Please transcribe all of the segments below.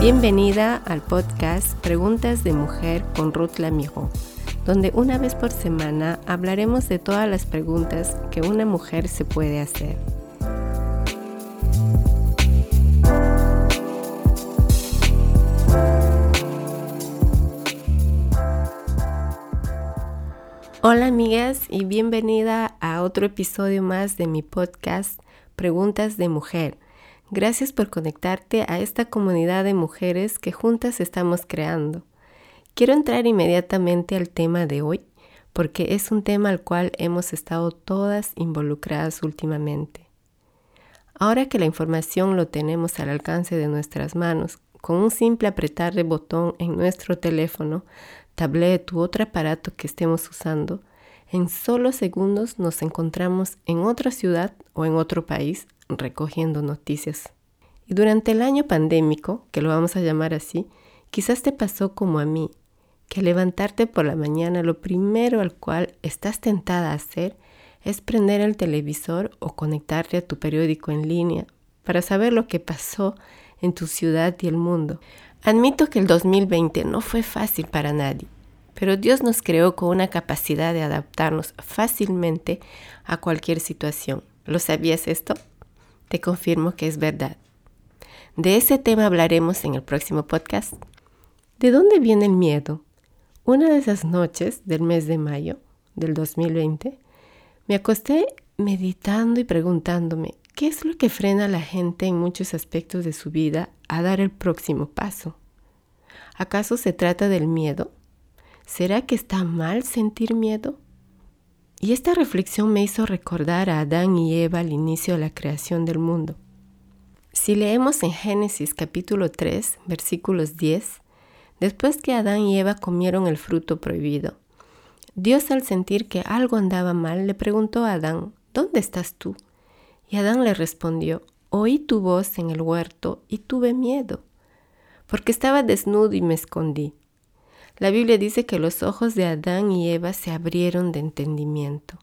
Bienvenida al podcast Preguntas de Mujer con Ruth Lamijo, donde una vez por semana hablaremos de todas las preguntas que una mujer se puede hacer. Hola amigas y bienvenida a otro episodio más de mi podcast Preguntas de Mujer. Gracias por conectarte a esta comunidad de mujeres que juntas estamos creando. Quiero entrar inmediatamente al tema de hoy porque es un tema al cual hemos estado todas involucradas últimamente. Ahora que la información lo tenemos al alcance de nuestras manos, con un simple apretar de botón en nuestro teléfono, tablet u otro aparato que estemos usando, en solo segundos nos encontramos en otra ciudad o en otro país recogiendo noticias. Y durante el año pandémico, que lo vamos a llamar así, quizás te pasó como a mí, que levantarte por la mañana lo primero al cual estás tentada a hacer es prender el televisor o conectarte a tu periódico en línea para saber lo que pasó en tu ciudad y el mundo. Admito que el 2020 no fue fácil para nadie, pero Dios nos creó con una capacidad de adaptarnos fácilmente a cualquier situación. ¿Lo sabías esto? Te confirmo que es verdad. De ese tema hablaremos en el próximo podcast. ¿De dónde viene el miedo? Una de esas noches del mes de mayo del 2020, me acosté meditando y preguntándome, ¿qué es lo que frena a la gente en muchos aspectos de su vida a dar el próximo paso? ¿Acaso se trata del miedo? ¿Será que está mal sentir miedo? Y esta reflexión me hizo recordar a Adán y Eva al inicio de la creación del mundo. Si leemos en Génesis capítulo 3, versículos 10, después que Adán y Eva comieron el fruto prohibido, Dios al sentir que algo andaba mal le preguntó a Adán, ¿dónde estás tú? Y Adán le respondió, oí tu voz en el huerto y tuve miedo, porque estaba desnudo y me escondí. La Biblia dice que los ojos de Adán y Eva se abrieron de entendimiento.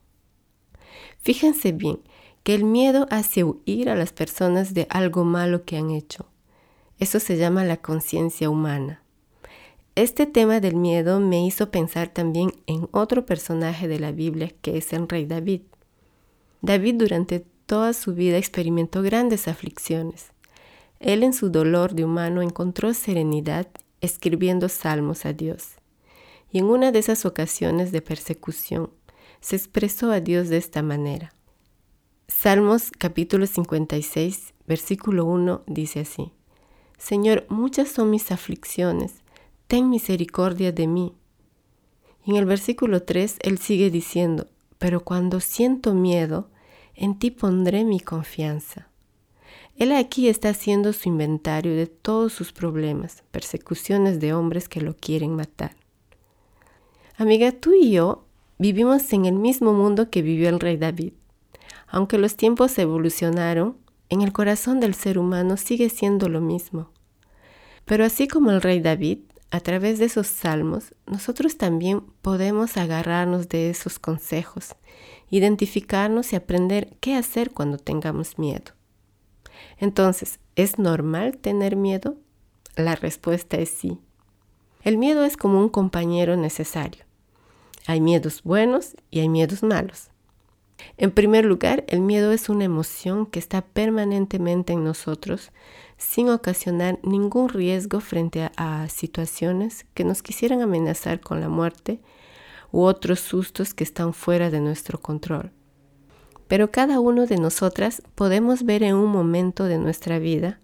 Fíjense bien que el miedo hace huir a las personas de algo malo que han hecho. Eso se llama la conciencia humana. Este tema del miedo me hizo pensar también en otro personaje de la Biblia que es el rey David. David durante toda su vida experimentó grandes aflicciones. Él en su dolor de humano encontró serenidad escribiendo salmos a Dios. Y en una de esas ocasiones de persecución se expresó a Dios de esta manera. Salmos capítulo 56, versículo 1 dice así, Señor, muchas son mis aflicciones, ten misericordia de mí. Y en el versículo 3 él sigue diciendo, pero cuando siento miedo, en ti pondré mi confianza. Él aquí está haciendo su inventario de todos sus problemas, persecuciones de hombres que lo quieren matar. Amiga, tú y yo vivimos en el mismo mundo que vivió el rey David. Aunque los tiempos evolucionaron, en el corazón del ser humano sigue siendo lo mismo. Pero así como el rey David, a través de esos salmos, nosotros también podemos agarrarnos de esos consejos, identificarnos y aprender qué hacer cuando tengamos miedo. Entonces, ¿es normal tener miedo? La respuesta es sí. El miedo es como un compañero necesario. Hay miedos buenos y hay miedos malos. En primer lugar, el miedo es una emoción que está permanentemente en nosotros sin ocasionar ningún riesgo frente a, situaciones que nos quisieran amenazar con la muerte u otros sustos que están fuera de nuestro control. Pero cada uno de nosotras podemos ver en un momento de nuestra vida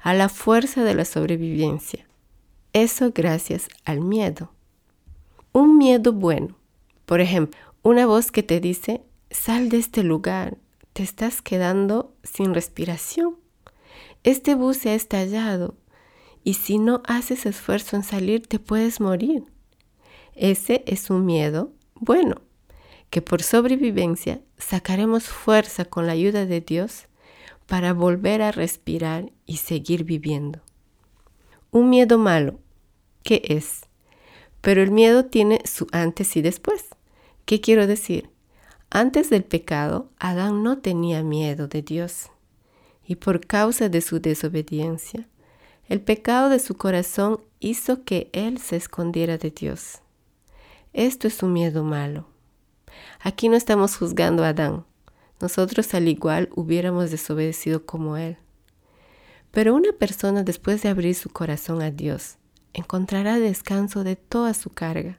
a la fuerza de la sobrevivencia. Eso gracias al miedo. Un miedo bueno. Por ejemplo, una voz que te dice, sal de este lugar, te estás quedando sin respiración. Este bus se ha estallado y si no haces esfuerzo en salir te puedes morir. Ese es un miedo bueno que por sobrevivencia sacaremos fuerza con la ayuda de Dios para volver a respirar y seguir viviendo. Un miedo malo, ¿qué es? Pero el miedo tiene su antes y después. ¿Qué quiero decir? Antes del pecado, Adán no tenía miedo de Dios. Y por causa de su desobediencia, El pecado de su corazón hizo que él se escondiera de Dios. Esto es un miedo malo. Aquí no estamos juzgando a Adán. Nosotros al igual hubiéramos desobedecido como él. Pero una persona después de abrir su corazón a Dios encontrará descanso de toda su carga,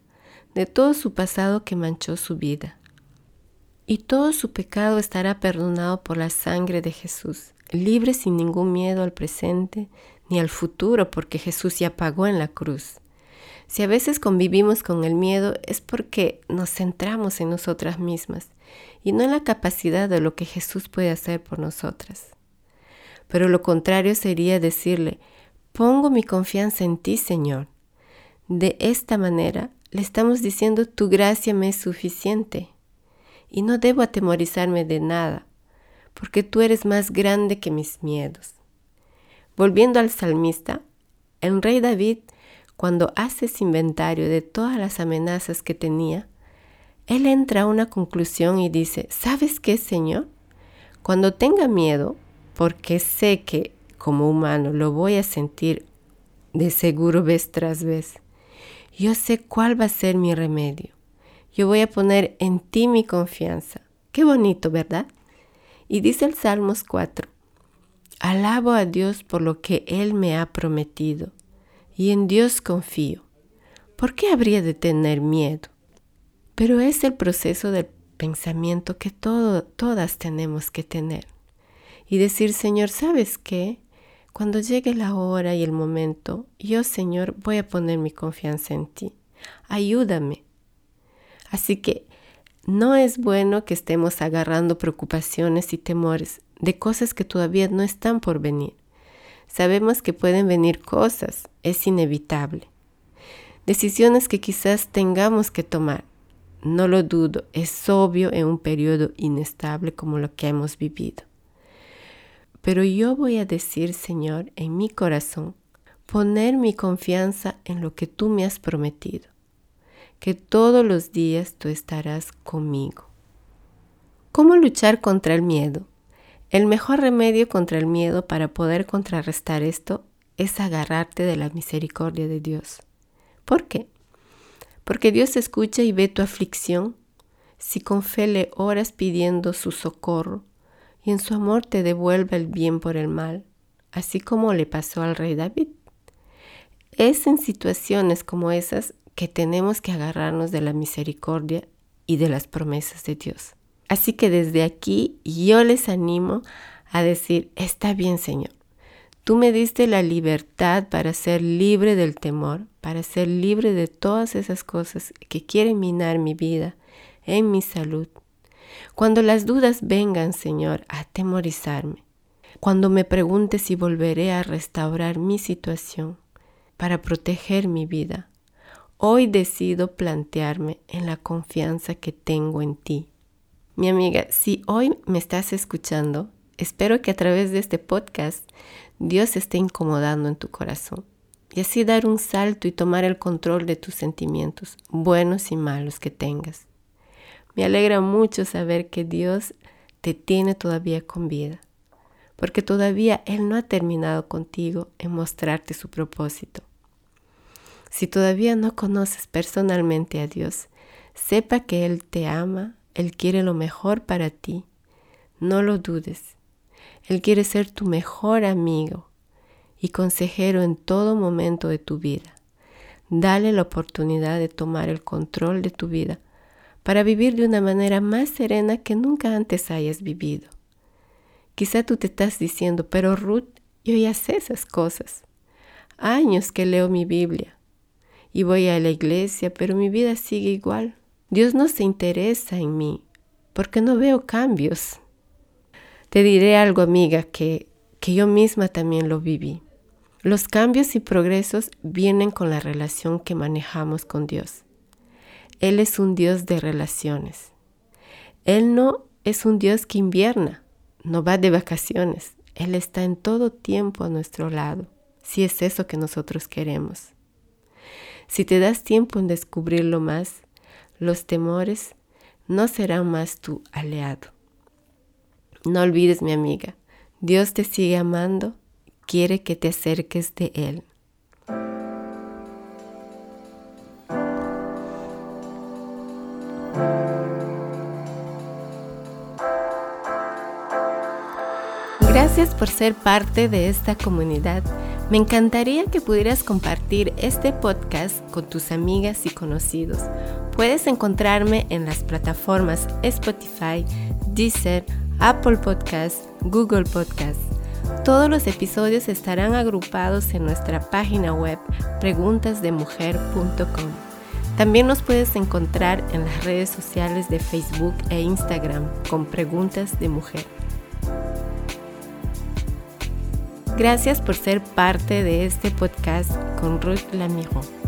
de todo su pasado que manchó su vida. Y todo su pecado estará perdonado por la sangre de Jesús, libre sin ningún miedo al presente ni al futuro, porque Jesús ya pagó en la cruz. Si a veces convivimos con el miedo es porque nos centramos en nosotras mismas y no en la capacidad de lo que Jesús puede hacer por nosotras. Pero lo contrario sería decirle, pongo mi confianza en ti, Señor. De esta manera le estamos diciendo, tu gracia me es suficiente y no debo atemorizarme de nada, porque tú eres más grande que mis miedos. Volviendo al salmista, el rey David, cuando hace inventario de todas las amenazas que tenía, él entra a una conclusión y dice, ¿sabes qué, Señor? Cuando tenga miedo, porque sé que como humano lo voy a sentir de seguro vez tras vez, yo sé cuál va a ser mi remedio. Yo voy a poner en ti mi confianza. Qué bonito, ¿verdad? Y dice el Salmos 4, Alabo a Dios por lo que Él me ha prometido y en Dios confío. ¿Por qué habría de tener miedo? Pero es el proceso del pensamiento que todas tenemos que tener. Y decir, Señor, ¿sabes qué? Cuando llegue la hora y el momento, yo, Señor, voy a poner mi confianza en ti. Ayúdame. Así que no es bueno que estemos agarrando preocupaciones y temores de cosas que todavía no están por venir. Sabemos que pueden venir cosas, es inevitable. Decisiones que quizás tengamos que tomar. No lo dudo, es obvio en un periodo inestable como lo que hemos vivido. Pero yo voy a decir, Señor, en mi corazón, poner mi confianza en lo que tú me has prometido, que todos los días tú estarás conmigo. ¿Cómo luchar contra el miedo? El mejor remedio contra el miedo para poder contrarrestar esto es agarrarte de la misericordia de Dios. ¿Por qué? Porque Dios escucha y ve tu aflicción si con fe le oras pidiendo su socorro y en su amor te devuelve el bien por el mal, así como le pasó al rey David. Es en situaciones como esas que tenemos que agarrarnos de la misericordia y de las promesas de Dios. Así que desde aquí yo les animo a decir, está bien Señor, tú me diste la libertad para ser libre del temor, para ser libre de todas esas cosas que quieren minar mi vida, en mi salud. Cuando las dudas vengan, Señor, a atemorizarme, cuando me pregunte si volveré a restaurar mi situación para proteger mi vida, hoy decido plantearme en la confianza que tengo en ti mi amiga, si hoy me estás escuchando, espero que a través de este podcast Dios esté incomodando en tu corazón y así dar un salto y tomar el control de tus sentimientos, buenos y malos que tengas. Me alegra mucho saber que Dios te tiene todavía con vida, porque todavía Él no ha terminado contigo en mostrarte su propósito. Si todavía no conoces personalmente a Dios, sepa que Él te ama, él quiere lo mejor para ti. No lo dudes. Él quiere ser tu mejor amigo y consejero en todo momento de tu vida. Dale la oportunidad de tomar el control de tu vida para vivir de una manera más serena que nunca antes hayas vivido. Quizá tú te estás diciendo, pero Ruth, yo ya sé esas cosas. Años que leo mi Biblia y voy a la iglesia, pero mi vida sigue igual. Dios no se interesa en mí porque no veo cambios. Te diré algo, amiga, que, que yo misma también lo viví. Los cambios y progresos vienen con la relación que manejamos con Dios. Él es un Dios de relaciones. Él no es un Dios que invierna, no va de vacaciones. Él está en todo tiempo a nuestro lado, si es eso que nosotros queremos. Si te das tiempo en descubrirlo más, los temores no serán más tu aliado. No olvides, mi amiga, Dios te sigue amando, quiere que te acerques de Él. Gracias por ser parte de esta comunidad. Me encantaría que pudieras compartir este podcast con tus amigas y conocidos. Puedes encontrarme en las plataformas Spotify, Deezer, Apple Podcasts, Google Podcasts. Todos los episodios estarán agrupados en nuestra página web preguntasdemujer.com. También nos puedes encontrar en las redes sociales de Facebook e Instagram con Preguntas de Mujer. Gracias por ser parte de este podcast con Ruth Lamijo.